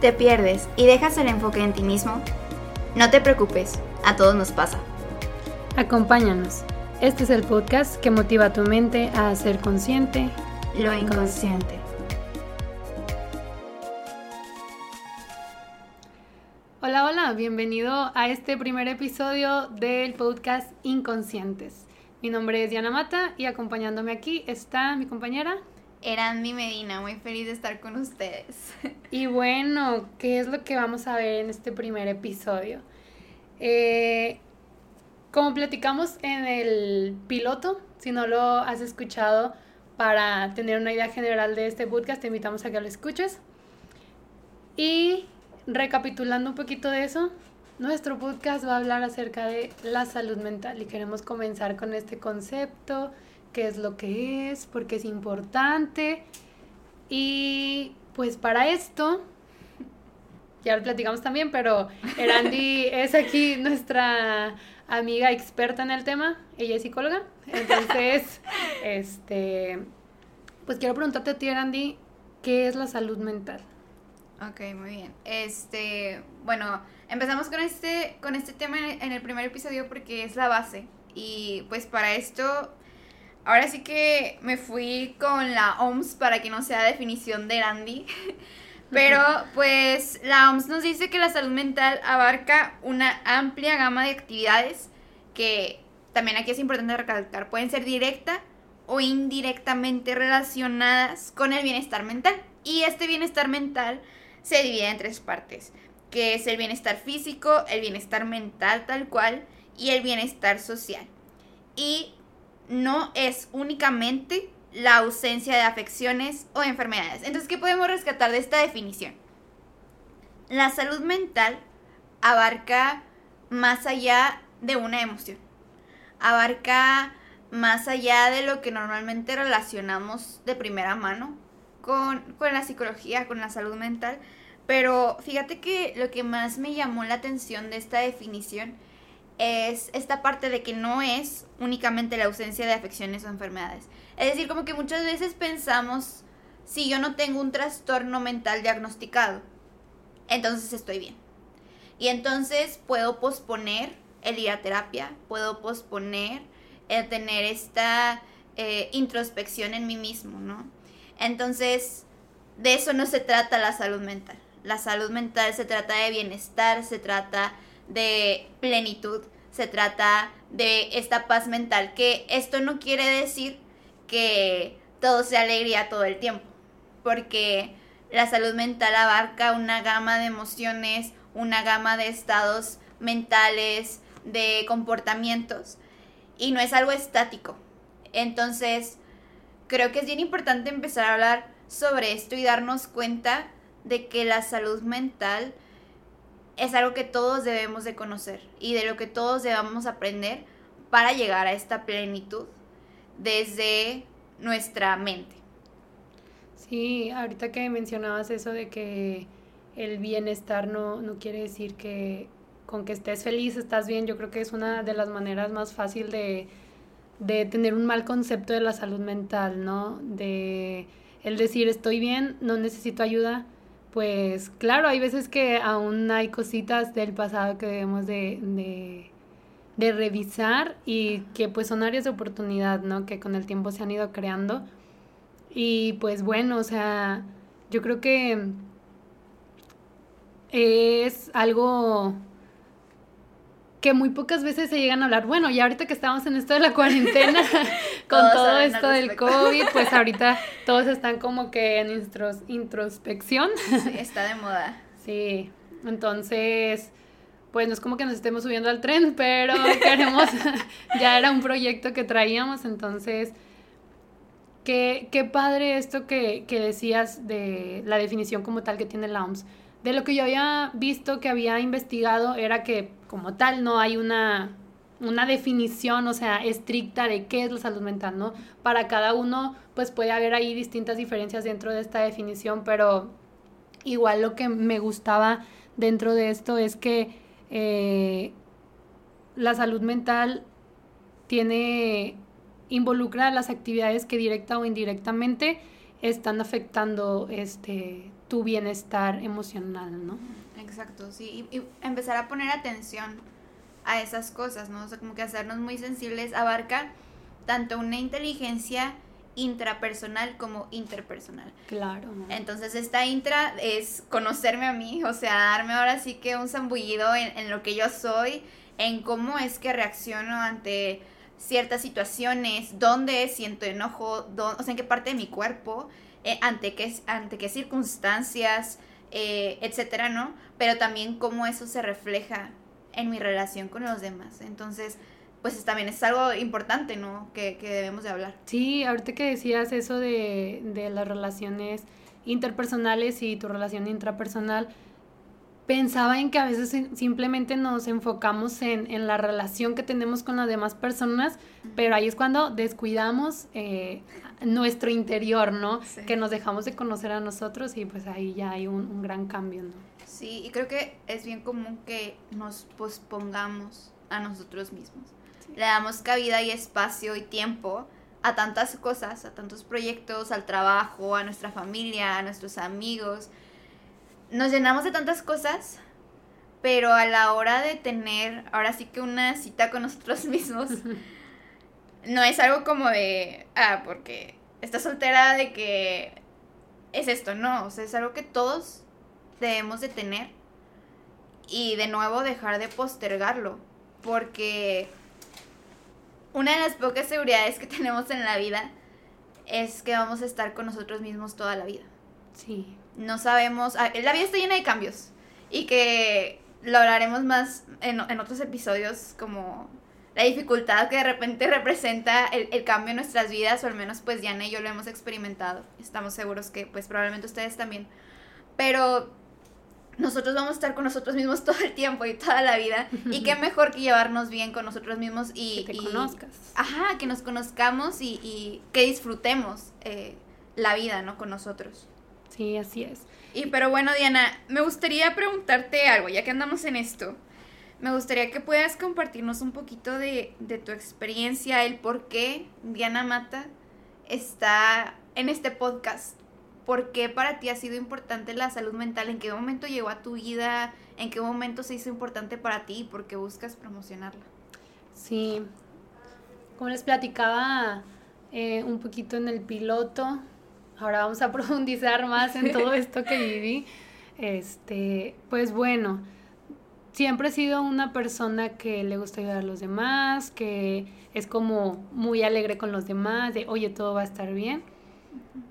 ¿Te pierdes y dejas el enfoque en ti mismo? No te preocupes, a todos nos pasa. Acompáñanos. Este es el podcast que motiva a tu mente a ser consciente lo inconsciente. Hola, hola, bienvenido a este primer episodio del podcast Inconscientes. Mi nombre es Diana Mata y acompañándome aquí está mi compañera Erandi Medina, muy feliz de estar con ustedes. Y bueno, ¿qué es lo que vamos a ver en este primer episodio? Eh, como platicamos en el piloto, si no lo has escuchado, para tener una idea general de este podcast, te invitamos a que lo escuches. Y recapitulando un poquito de eso, nuestro podcast va a hablar acerca de la salud mental y queremos comenzar con este concepto, qué es lo que es, por qué es importante. Y pues para esto, ya lo platicamos también, pero Erandi es aquí nuestra amiga experta en el tema, ella es psicóloga, entonces, este, pues quiero preguntarte a ti, Erandi, ¿qué es la salud mental? Ok, muy bien. Este, bueno, empezamos con este, con este tema en el primer episodio porque es la base. Y pues para esto, ahora sí que me fui con la OMS para que no sea definición de Randy. Pero pues la OMS nos dice que la salud mental abarca una amplia gama de actividades que también aquí es importante recalcar, pueden ser directa o indirectamente relacionadas con el bienestar mental. Y este bienestar mental se divide en tres partes, que es el bienestar físico, el bienestar mental tal cual y el bienestar social. Y no es únicamente la ausencia de afecciones o enfermedades. Entonces, ¿qué podemos rescatar de esta definición? La salud mental abarca más allá de una emoción. Abarca más allá de lo que normalmente relacionamos de primera mano con, la psicología, con la salud mental. Pero fíjate que lo que más me llamó la atención de esta definición es esta parte de que no es únicamente la ausencia de afecciones o enfermedades. Es decir, como que muchas veces pensamos, si yo no tengo un trastorno mental diagnosticado, entonces estoy bien. Y entonces puedo posponer el ir a terapia, puedo posponer el tener esta eh, introspección en mí mismo, ¿no? Entonces, de eso no se trata la salud mental. La salud mental se trata de bienestar, se trata de plenitud, se trata de esta paz mental, que esto no quiere decir que todo sea alegría todo el tiempo, porque la salud mental abarca una gama de emociones, una gama de estados mentales, de comportamientos, y no es algo estático. Entonces, creo que es bien importante empezar a hablar sobre esto y darnos cuenta de que la salud mental es algo que todos debemos de conocer y de lo que todos debemos aprender para llegar a esta plenitud desde nuestra mente. Sí, ahorita que mencionabas eso de que el bienestar no, no quiere decir que con que estés feliz estás bien, yo creo que es una de las maneras más fácil de, de tener un mal concepto de la salud mental, ¿no? De el decir estoy bien, no necesito ayuda, pues claro, hay veces que aún hay cositas del pasado que debemos de, de, revisar y que pues son áreas de oportunidad, ¿no? Que con el tiempo se han ido creando. Y pues bueno, o sea, yo creo que es algo que muy pocas veces se llegan a hablar. Bueno, y ahorita que estamos en esto de la cuarentena, con todo esto del COVID, pues ahorita todos están como que en introspección. Sí, está de moda. Sí, entonces, pues no es como que nos estemos subiendo al tren, pero queremos, ya era un proyecto que traíamos, entonces, qué, qué padre esto que, que decías de la definición como tal que tiene la OMS. De lo que yo había visto, que había investigado, era que como tal no hay una, una definición, o sea, estricta de qué es la salud mental, ¿no? Para cada uno, pues puede haber ahí distintas diferencias dentro de esta definición, pero igual lo que me gustaba dentro de esto es que eh, la salud mental tiene, involucra las actividades que directa o indirectamente están afectando este, tu bienestar emocional, ¿no? Exacto, sí, y, empezar a poner atención a esas cosas, ¿no? O sea, como que hacernos muy sensibles abarca tanto una inteligencia intrapersonal como interpersonal. Claro. Entonces esta intra es conocerme a mí, o sea, darme ahora sí que un zambullido en, en lo que yo soy, en cómo es que reacciono ante ciertas situaciones, dónde siento enojo, dónde, o sea, en qué parte de mi cuerpo, eh, ante, qué, ante qué circunstancias, eh, etcétera, ¿no? Pero también cómo eso se refleja en mi relación con los demás. Entonces, pues también es algo importante, ¿no? Que, que debemos de hablar. Sí, ahorita que decías eso de, de las relaciones interpersonales y tu relación intrapersonal, pensaba en que a veces simplemente nos enfocamos en, en, la relación que tenemos con las demás personas, pero ahí es cuando descuidamos eh, nuestro interior, ¿no? Que nos dejamos de conocer a nosotros y pues ahí ya hay un, un, gran cambio, ¿no? Sí, y creo que es bien común que nos pospongamos a nosotros mismos. Sí. Le damos cabida y espacio y tiempo a tantas cosas, a tantos proyectos, al trabajo, a nuestra familia, a nuestros amigos, nos llenamos de tantas cosas, pero a la hora de tener, ahora sí que una cita con nosotros mismos, no es algo como de, ah, porque estás soltera de que es esto, no, o sea, es algo que todos debemos de tener y de nuevo dejar de postergarlo, porque una de las pocas seguridades que tenemos en la vida es que vamos a estar con nosotros mismos toda la vida. Sí no sabemos, ah, la vida está llena de cambios y que lo hablaremos más en, en, otros episodios como la dificultad que de repente representa el, el, cambio en nuestras vidas, o al menos pues Diana y yo lo hemos experimentado. Estamos seguros que pues probablemente ustedes también. Pero nosotros vamos a estar con nosotros mismos todo el tiempo y toda la vida. y qué mejor que llevarnos bien con nosotros mismos y... Que te y, conozcas. Ajá, que nos conozcamos y, y que disfrutemos eh, la vida, ¿no? Con nosotros. Sí, así es. Y pero bueno, Diana, me gustaría preguntarte algo, ya que andamos en esto. Me gustaría que puedas compartirnos un poquito de, de tu experiencia, el por qué Diana Mata está en este podcast. ¿Por qué para ti ha sido importante la salud mental? ¿En qué momento llegó a tu vida? ¿En qué momento se hizo importante para ti? ¿Por qué buscas promocionarla? Sí, como les platicaba eh, un poquito en el piloto, ahora vamos a profundizar más en todo esto que viví. Este, pues bueno, siempre he sido una persona que le gusta ayudar a los demás, que es como muy alegre con los demás, de oye, todo va a estar bien.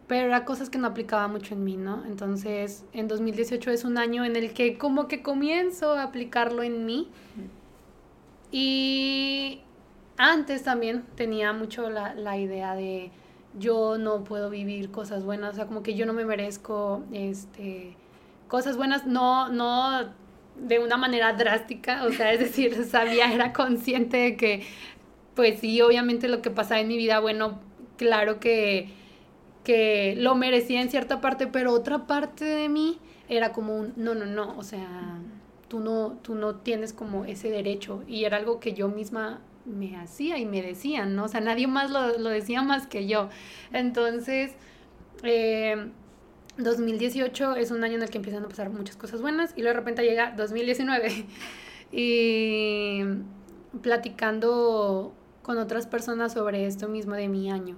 Pero era cosas que no aplicaba mucho en mí, ¿no? Entonces, en 2018 es un año en el que como que comienzo a aplicarlo en mí. Y antes también tenía mucho la, la idea de, yo no puedo vivir cosas buenas, o sea, como que yo no me merezco este, cosas buenas, no, no de una manera drástica, o sea, es decir, sabía, era consciente de que, pues sí, obviamente lo que pasaba en mi vida, bueno, claro que, que lo merecía en cierta parte, pero otra parte de mí era como un, no, no, no, o sea, tú no, tú no tienes como ese derecho, y era algo que yo misma me hacía y me decían, ¿no? O sea, nadie más lo, lo decía más que yo. Entonces, eh, 2018 es un año en el que empiezan a pasar muchas cosas buenas y luego de repente llega 2019 y platicando con otras personas sobre esto mismo de mi año.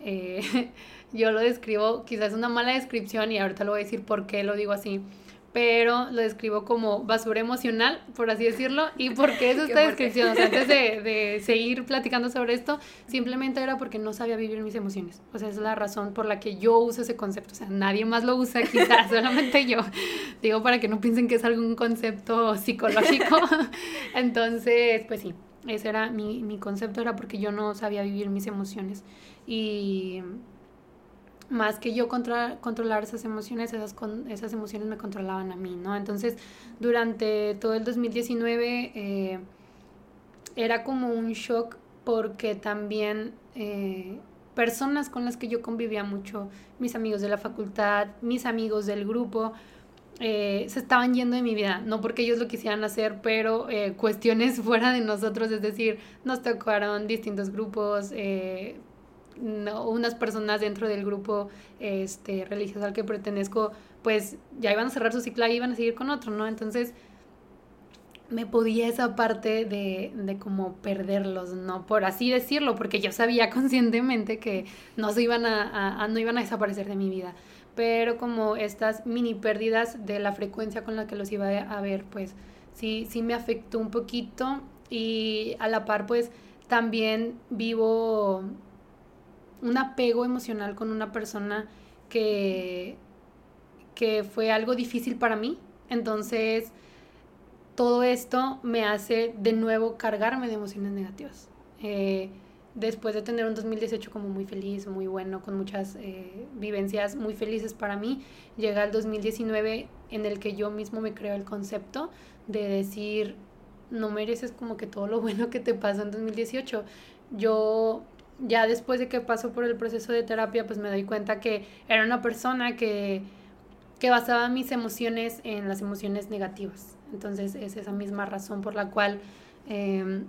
Eh, yo lo describo, quizás una mala descripción y ahorita lo voy a decir por qué lo digo así, pero lo describo como basura emocional, por así decirlo. ¿Y por qué es esta descripción? O sea, antes de, de, seguir platicando sobre esto, simplemente era porque no sabía vivir mis emociones. O sea, esa es la razón por la que yo uso ese concepto. O sea, nadie más lo usa, quizás, solamente yo. Digo, para que no piensen que es algún concepto psicológico. Entonces, pues sí, ese era mi, mi concepto, era porque yo no sabía vivir mis emociones. Y más que yo controlar esas emociones, esas, con, esas emociones me controlaban a mí, ¿no? Entonces, durante todo el 2019 eh, era como un shock porque también eh, personas con las que yo convivía mucho, mis amigos de la facultad, mis amigos del grupo, eh, se estaban yendo de mi vida, no porque ellos lo quisieran hacer, pero cuestiones fuera de nosotros, es decir, nos tocaron distintos grupos, eh, no, unas personas dentro del grupo este, religioso al que pertenezco, pues ya iban a cerrar su ciclo y iban a seguir con otro, ¿no? Entonces me podía esa parte de, de como perderlos, ¿no? Por así decirlo, porque yo sabía conscientemente que no se iban a, no iban a desaparecer de mi vida. Pero como estas mini pérdidas de la frecuencia con la que los iba a ver, pues sí, sí me afectó un poquito. Y a la par, pues también vivo un apego emocional con una persona que, que fue algo difícil para mí. Entonces, todo esto me hace de nuevo cargarme de emociones negativas. Eh, después de tener un 2018 como muy feliz, muy bueno, con muchas eh, vivencias muy felices para mí, llega el 2019 en el que yo mismo me creo el concepto de decir, no mereces como que todo lo bueno que te pasó en 2018. Yo ya después de que paso por el proceso de terapia, pues me doy cuenta que era una persona que, que basaba mis emociones en las emociones negativas. Entonces es esa misma razón por la cual em,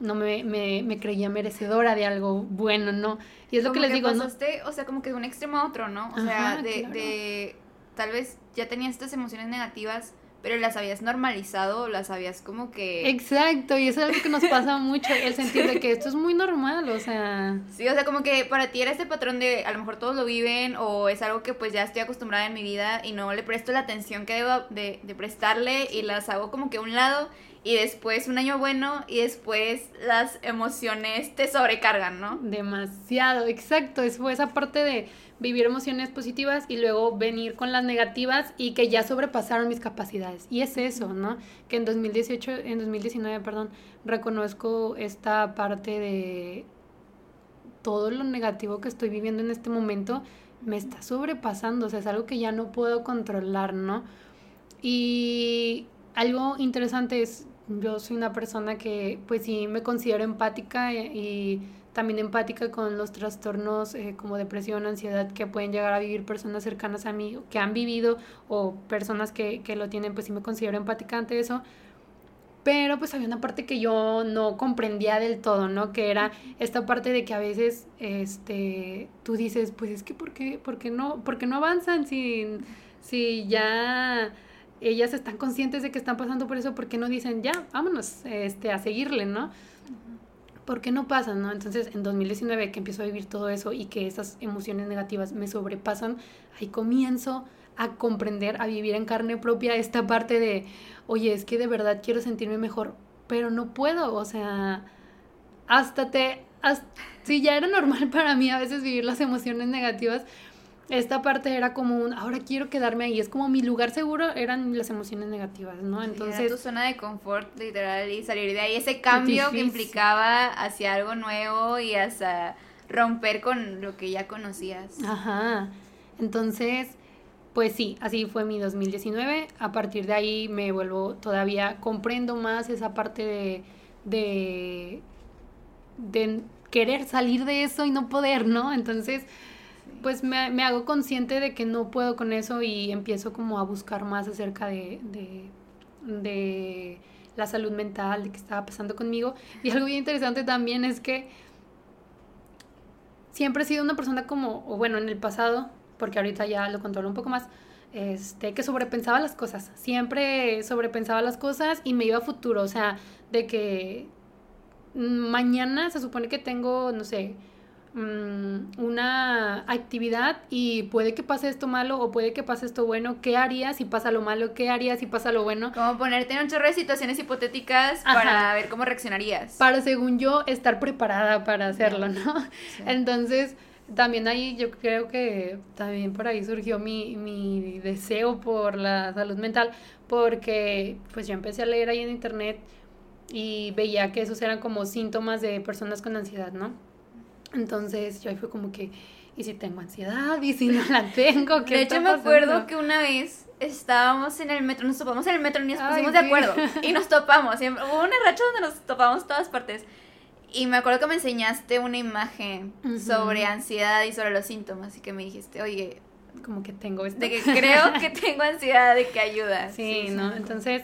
no me, me, creía merecedora de algo bueno, ¿no? Y es lo que les digo, pasaste, ¿no? O sea, como que de un extremo a otro, ¿no? O sea, de, de tal vez ya tenías estas emociones negativas pero las habías normalizado, las habías como que... Exacto, y eso es algo que nos pasa mucho, el sentir de que esto es muy normal, o sea... Sí, o sea, como que para ti era este patrón de a lo mejor todos lo viven o es algo que pues ya estoy acostumbrada en mi vida y no le presto la atención que debo de, de prestarle y las hago como que a un lado y después un año bueno y después las emociones te sobrecargan, ¿no? Demasiado, exacto, es fue esa parte de vivir emociones positivas y luego venir con las negativas y que ya sobrepasaron mis capacidades. Y es eso, ¿no? Que en 2018, en 2019, perdón, reconozco esta parte de todo lo negativo que estoy viviendo en este momento me está sobrepasando, o sea, es algo que ya no puedo controlar, ¿no? Y algo interesante es, yo soy una persona que pues sí me considero empática y también empática con los trastornos eh, como depresión, ansiedad que pueden llegar a vivir personas cercanas a mí, que han vivido o personas que, que lo tienen, pues sí me considero empática ante eso. Pero pues había una parte que yo no comprendía del todo, ¿no? Que era esta parte de que a veces este, tú dices, pues es que ¿por qué, por qué no, por qué no avanzan si, si ya ellas están conscientes de que están pasando por eso? ¿Por qué no dicen, ya, vámonos este, a seguirle, ¿no? ¿Por qué no pasan, no? Entonces, en 2019 que empiezo a vivir todo eso y que esas emociones negativas me sobrepasan, ahí comienzo a comprender, a vivir en carne propia esta parte de, oye, es que de verdad quiero sentirme mejor, pero no puedo, o sea, hasta te, hasta, si ya era normal para mí a veces vivir las emociones negativas, esta parte era como un, ahora quiero quedarme ahí, es como mi lugar seguro eran las emociones negativas, ¿no? Entonces... era tu zona de confort, literal, y salir de ahí, ese cambio que implicaba hacia algo nuevo y hasta romper con lo que ya conocías. Ajá, entonces, pues sí, así fue mi 2019, a partir de ahí me vuelvo todavía, comprendo más esa parte de, de, de querer salir de eso y no poder, ¿no? Entonces pues me, me, hago consciente de que no puedo con eso y empiezo como a buscar más acerca de, de, de la salud mental, de qué estaba pasando conmigo. Y algo bien interesante también es que siempre he sido una persona como, o bueno, en el pasado, porque ahorita ya lo controlo un poco más, este, que sobrepensaba las cosas. Siempre sobrepensaba las cosas y me iba a futuro, o sea, de que mañana se supone que tengo, no sé, una actividad y puede que pase esto malo o puede que pase esto bueno, ¿qué harías si pasa lo malo? ¿Qué harías si pasa lo bueno? Como ponerte en un chorro de situaciones hipotéticas para ver cómo reaccionarías. Para, según yo, estar preparada para hacerlo, ¿no? Entonces, también ahí yo creo que también por ahí surgió mi, mi deseo por la salud mental, porque pues yo empecé a leer ahí en internet y veía que esos eran como síntomas de personas con ansiedad, ¿no? Entonces yo ahí fue como que, ¿y si tengo ansiedad? ¿Y si no la tengo? ¿Qué de hecho me acuerdo que una vez estábamos en el metro, nos topamos en el metro y nos pusimos de acuerdo. Y nos topamos. hubo una racha donde nos topamos todas partes. Y me acuerdo que me enseñaste una imagen sobre ansiedad y sobre los síntomas. Y que me dijiste, oye, como que tengo esto. De que creo que tengo ansiedad, de que ayuda. Sí, ¿no? Entonces,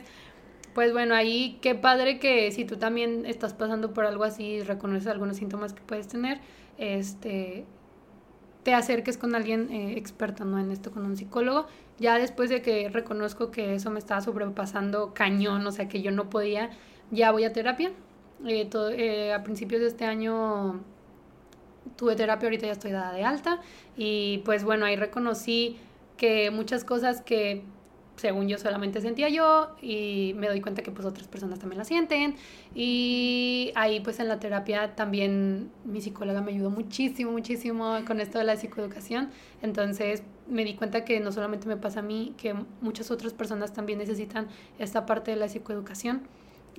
pues bueno, ahí qué padre que si tú también estás pasando por algo así, reconoces algunos síntomas que puedes tener, este, te acerques con alguien eh, experto ¿no? en esto, con un psicólogo. Ya después de que reconozco que eso me estaba sobrepasando cañón, o sea, que yo no podía, ya voy a terapia. Eh, eh, a principios de este año tuve terapia, ahorita ya estoy dada de alta y pues bueno, ahí reconocí que muchas cosas que según yo solamente sentía yo y me doy cuenta que pues otras personas también la sienten. Y ahí pues en la terapia también mi psicóloga me ayudó muchísimo, muchísimo con esto de la psicoeducación, entonces me di cuenta que no solamente me pasa a mí, que muchas otras personas también necesitan esta parte de la psicoeducación.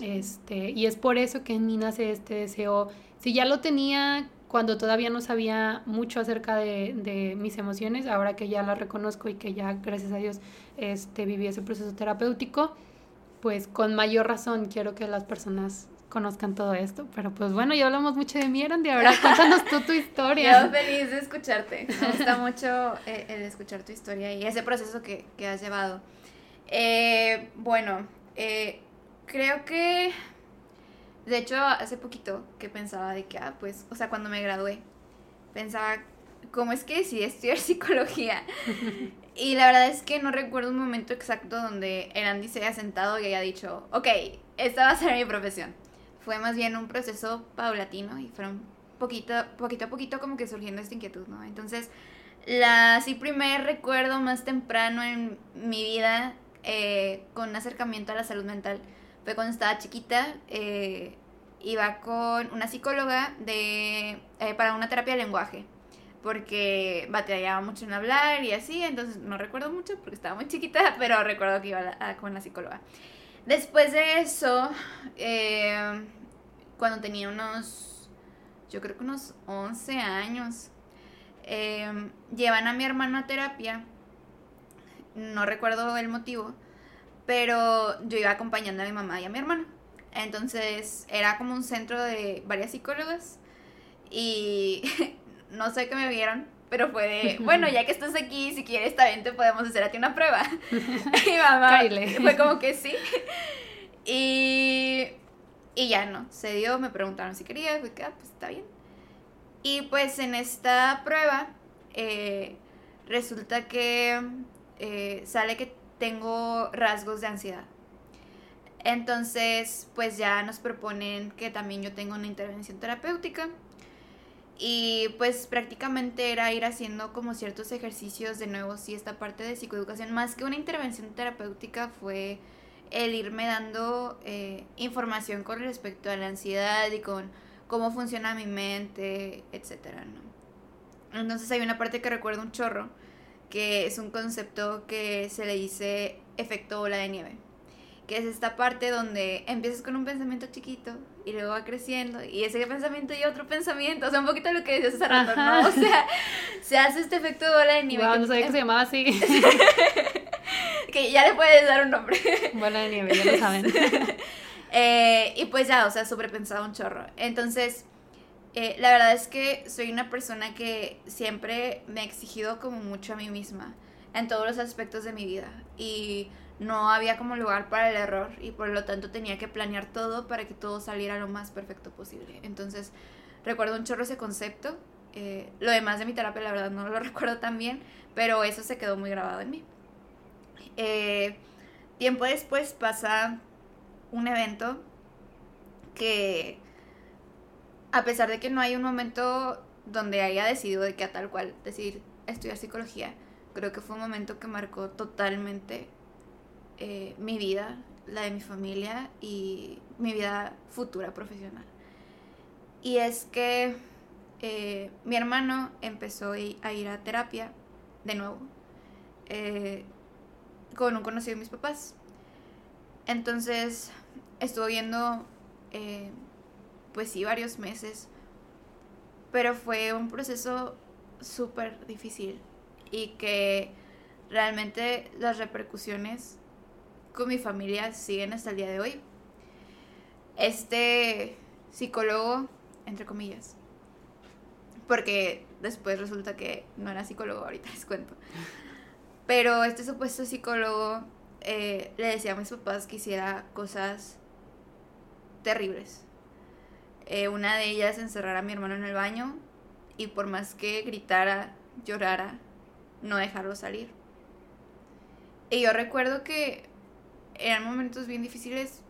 Este, y es por eso que en mí nace este deseo, si ya lo tenía cuando todavía no sabía mucho acerca de, de, mis emociones, ahora que ya las reconozco y que ya, gracias a Dios, este, viví ese proceso terapéutico, pues con mayor razón quiero que las personas conozcan todo esto. Pero pues bueno, ya hablamos mucho de mí, de ahora cuéntanos tú tu historia. Yo feliz de escucharte. Me gusta mucho eh, el escuchar tu historia y ese proceso que, que has llevado. Eh, bueno, eh, creo que de hecho, hace poquito que pensaba de que, ah, pues, o sea, cuando me gradué, pensaba, ¿cómo es que decidí estudiar psicología? y la verdad es que no recuerdo un momento exacto donde el Andy se haya sentado y haya dicho, ok, esta va a ser mi profesión. Fue más bien un proceso paulatino y fueron poquito, poquito a poquito como que surgiendo esta inquietud, ¿no? Entonces, la sí primer recuerdo más temprano en mi vida eh, con acercamiento a la salud mental fue cuando estaba chiquita. Eh, iba con una psicóloga de, eh, para una terapia de lenguaje, porque batallaba mucho en hablar y así, entonces no recuerdo mucho porque estaba muy chiquita, pero recuerdo que iba con la psicóloga. Después de eso, eh, cuando tenía unos, yo creo que unos 11 años, llevan a mi hermano a terapia, no recuerdo el motivo, pero yo iba acompañando a mi mamá y a mi hermano. Entonces era como un centro de varias psicólogas y no sé qué me vieron, pero fue de, bueno, ya que estás aquí, si quieres también te podemos hacer a ti una prueba. y mamá fue como que sí. Y, y ya no, se dio, me preguntaron si quería, fue que, ah, pues está bien. Y pues en esta prueba eh, resulta que eh, sale que tengo rasgos de ansiedad. Entonces, pues ya nos proponen que también yo tengo una intervención terapéutica. Y pues prácticamente era ir haciendo como ciertos ejercicios de nuevo, sí, esta parte de psicoeducación, más que una intervención terapéutica fue el irme dando eh, información con respecto a la ansiedad y con cómo funciona mi mente, etcétera, ¿no? Entonces hay una parte que recuerdo un chorro, que es un concepto que se le dice efecto bola de nieve que es esta parte donde empiezas con un pensamiento chiquito y luego va creciendo y ese pensamiento y otro pensamiento, o sea, un poquito lo que decías hace rato, ¿no? O sea, se hace este efecto de bola de nieve. Wow, no sabía que se llamaba así. que ya le puedes dar un nombre. Bola de nieve, ya lo saben. eh, y pues ya, o sea, sobrepensado un chorro. Entonces, eh, la verdad es que soy una persona que siempre me ha exigido como mucho a mí misma en todos los aspectos de mi vida. Y no había como lugar para el error y por lo tanto tenía que planear todo para que todo saliera lo más perfecto posible. Entonces, recuerdo un chorro ese concepto. Eh, lo demás de mi terapia, la verdad, no lo recuerdo tan bien, pero eso se quedó muy grabado en mí. Eh, tiempo después pasa un evento que, a pesar de que no hay un momento donde haya decidido de que a tal cual decidir estudiar psicología, creo que fue un momento que marcó totalmente eh, mi vida, la de mi familia y mi vida futura profesional. Y es que eh, mi hermano empezó a ir a terapia de nuevo eh, con un conocido de mis papás. Entonces estuvo viendo, pues sí, varios meses, pero fue un proceso súper difícil y que realmente las repercusiones con mi familia siguen hasta el día de hoy. Este psicólogo, entre comillas, porque después resulta que no era psicólogo, ahorita les cuento. Pero este supuesto psicólogo eh, le decía a mis papás que hiciera cosas terribles. Eh, una de ellas encerrar a mi hermano en el baño y por más que gritara, llorara, no dejarlo salir. Y yo recuerdo que eran momentos bien difíciles.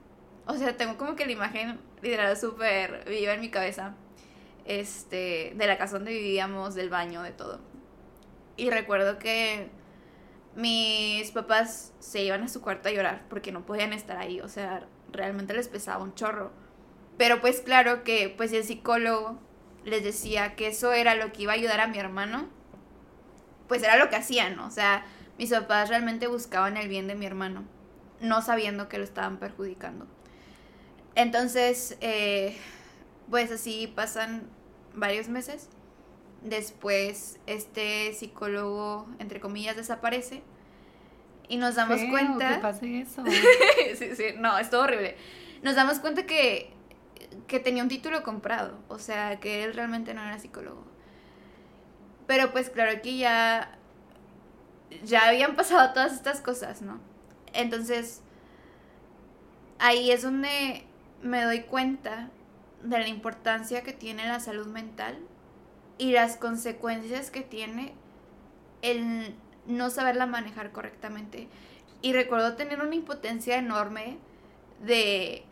O sea, tengo como que la imagen literal súper viva en mi cabeza. Este, de la casa donde vivíamos, del baño, de todo. Y recuerdo que mis papás se iban a su cuarto a llorar porque no podían estar ahí. O sea, realmente les pesaba un chorro. Pero pues claro que pues el psicólogo les decía que eso era lo que iba a ayudar a mi hermano. Pues era lo que hacían, ¿no? O sea, mis papás realmente buscaban el bien de mi hermano, no sabiendo que lo estaban perjudicando. Entonces, eh, pues así pasan varios meses. Después, este psicólogo, entre comillas, desaparece. Y nos damos cuenta. Que pase eso. sí, sí, no, es todo horrible. Nos damos cuenta que, que tenía un título comprado. O sea, que él realmente no era psicólogo. Pero pues claro, aquí ya ya habían pasado todas estas cosas, ¿no? Entonces, ahí es donde me doy cuenta de la importancia que tiene la salud mental y las consecuencias que tiene el no saberla manejar correctamente. Y recuerdo tener una impotencia enorme de...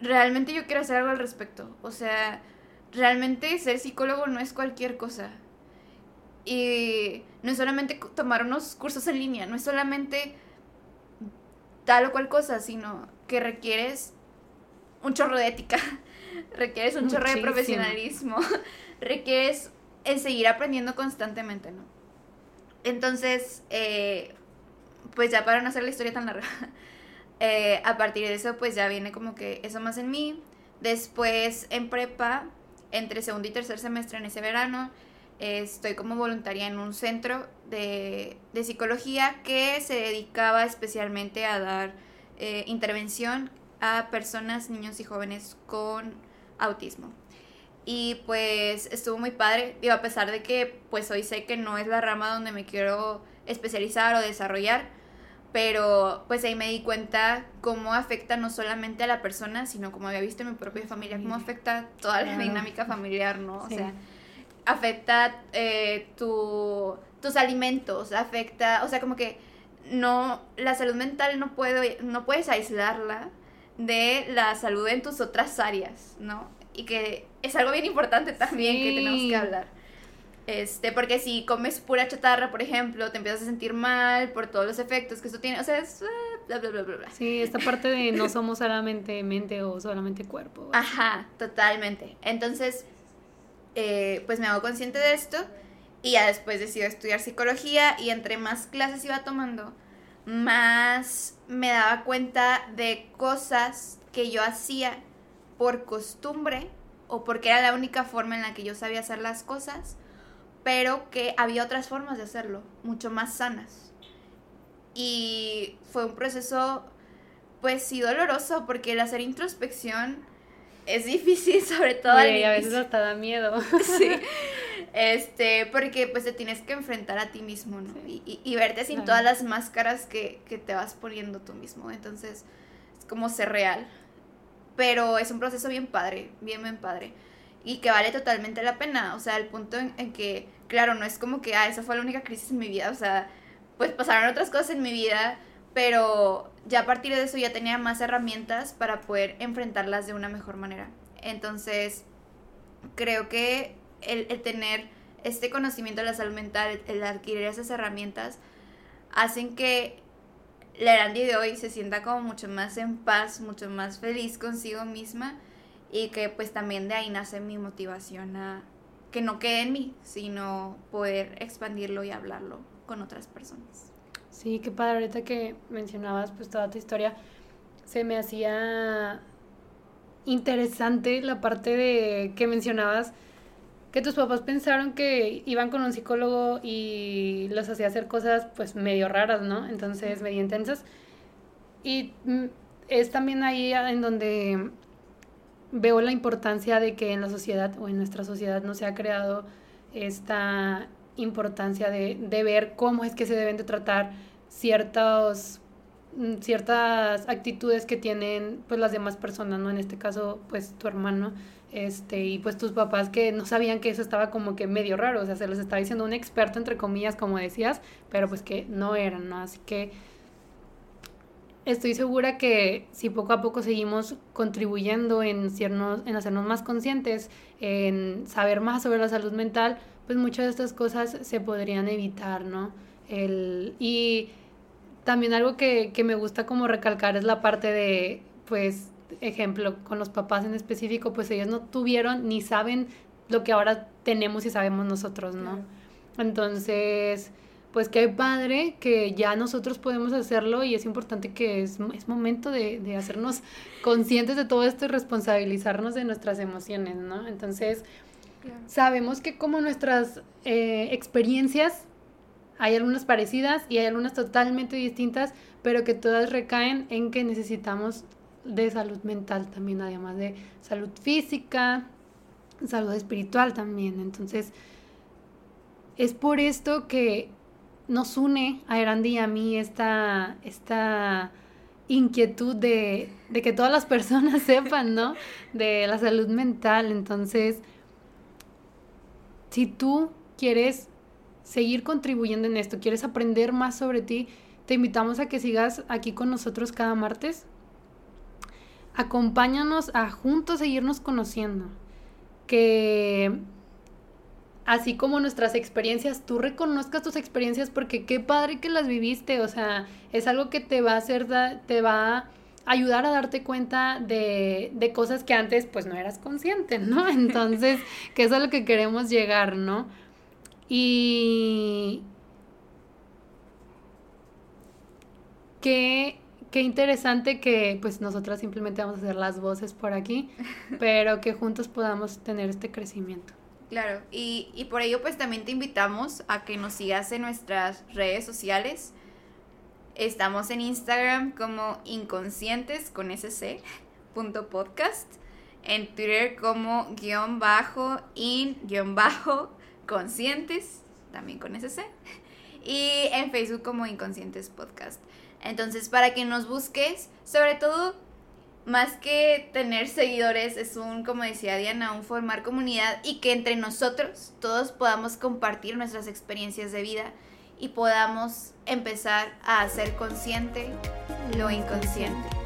Realmente yo quiero hacer algo al respecto. O sea, realmente ser psicólogo no es cualquier cosa. Y no es solamente tomar unos cursos en línea, no es solamente tal o cual cosa, sino que requieres un chorro de ética, requieres un chorro de profesionalismo, requieres el seguir aprendiendo constantemente, ¿no? Entonces, eh, pues ya para no hacer la historia tan larga, eh, a partir de eso, pues ya viene como que eso más en mí. Después en prepa, entre segundo y tercer semestre en ese verano, estoy como voluntaria en un centro de, psicología que se dedicaba especialmente a dar eh, intervención a personas, niños y jóvenes con autismo. Y pues estuvo muy padre, y a pesar de que pues hoy sé que no es la rama donde me quiero especializar o desarrollar, pero pues ahí me di cuenta cómo afecta no solamente a la persona, sino como había visto en mi propia familia, cómo afecta toda la dinámica familiar, ¿no? O sea, afecta eh, tu, tus alimentos, afecta, o sea, como que no, la salud mental no, puede, no puedes aislarla de la salud en tus otras áreas, ¿no? Y que es algo bien importante también que tenemos que hablar. Este, porque si comes pura chatarra, por ejemplo, te empiezas a sentir mal por todos los efectos que eso tiene, o sea, es eh, bla, bla, bla, bla, bla. Sí, esta parte de no somos solamente mente o solamente cuerpo. Ajá, totalmente. Entonces, eh, pues me hago consciente de esto y ya después decido estudiar psicología y entre más clases iba tomando, más me daba cuenta de cosas que yo hacía por costumbre o porque era la única forma en la que yo sabía hacer las cosas, pero que había otras formas de hacerlo, mucho más sanas. Y fue un proceso, pues sí, doloroso, porque el hacer introspección es difícil, sobre todo a veces hasta da miedo. Sí. Este, porque pues te tienes que enfrentar a ti mismo, ¿no? Y, y, verte sin todas las máscaras que, que te vas poniendo tú mismo. Entonces, es como ser real. Pero es un proceso bien padre, bien, bien padre. Y que vale totalmente la pena. O sea, el punto en, que, claro, no es como que, ah, esa fue la única crisis en mi vida. O sea, pues pasaron otras cosas en mi vida pero ya a partir de eso ya tenía más herramientas para poder enfrentarlas de una mejor manera. Entonces, creo que el, tener este conocimiento de la salud mental, el adquirir esas herramientas, hacen que la Erandi de hoy se sienta como mucho más en paz, mucho más feliz consigo misma y que pues también de ahí nace mi motivación a que no quede en mí, sino poder expandirlo y hablarlo con otras personas. Sí, qué padre, ahorita que mencionabas pues toda tu historia, se me hacía interesante la parte de que mencionabas que tus papás pensaron que iban con un psicólogo y los hacía hacer cosas pues medio raras, ¿no? Entonces, medio intensas. Y mm, es también ahí en donde veo la importancia de que en la sociedad o en nuestra sociedad no se ha creado esta importancia de, de ver cómo es que se deben de tratar ciertos mm, ciertas actitudes que tienen pues las demás personas, ¿no? En este caso, pues tu hermano, este, y pues tus papás que no sabían que eso estaba como que medio raro, o sea, se los estaba diciendo un experto, entre comillas, como decías, pero pues que no eran, ¿no? Así que estoy segura que si poco a poco seguimos contribuyendo en, en hacernos más conscientes, en saber más sobre la salud mental, pues muchas de estas cosas se podrían evitar, ¿no? El, y también algo que, que me gusta como recalcar es la parte de, pues, ejemplo, con los papás en específico, pues ellos no tuvieron ni saben lo que ahora tenemos y sabemos nosotros, ¿no? Entonces, pues qué padre que ya nosotros podemos hacerlo y es importante que es, es momento de, de, hacernos conscientes de todo esto y responsabilizarnos de nuestras emociones, ¿no? Entonces, sabemos que como nuestras eh, experiencias, hay algunas parecidas y hay algunas totalmente distintas, pero que todas recaen en que necesitamos de salud mental también, además de salud física, salud espiritual también. Entonces, es por esto que nos une a Erandi y a mí esta, esta inquietud de, de que todas las personas sepan, ¿no? De la salud mental. Entonces, si tú quieres seguir contribuyendo en esto, quieres aprender más sobre ti, te invitamos a que sigas aquí con nosotros cada martes. Acompáñanos a juntos seguirnos conociendo. Que así como nuestras experiencias, tú reconozcas tus experiencias porque qué padre que las viviste, o sea, es algo que te va a hacer, te va a ayudar a darte cuenta de, de cosas que antes pues no eras consciente, ¿no? Entonces, que es a lo que queremos llegar, ¿no? Y qué, qué interesante que pues nosotras simplemente vamos a hacer las voces por aquí, pero que juntos podamos tener este crecimiento. Claro, y, y por ello pues también te invitamos a que nos sigas en nuestras redes sociales. Estamos en Instagram como inconscientes con sc punto podcast, en Twitter como guion bajo in guion bajo conscientes, también con sc, y en Facebook como inconscientes podcast. Entonces para que nos busques, sobre todo más que tener seguidores, es un, como decía Diana, un formar comunidad y que entre nosotros todos podamos compartir nuestras experiencias de vida y podamos empezar a hacer consciente lo inconsciente.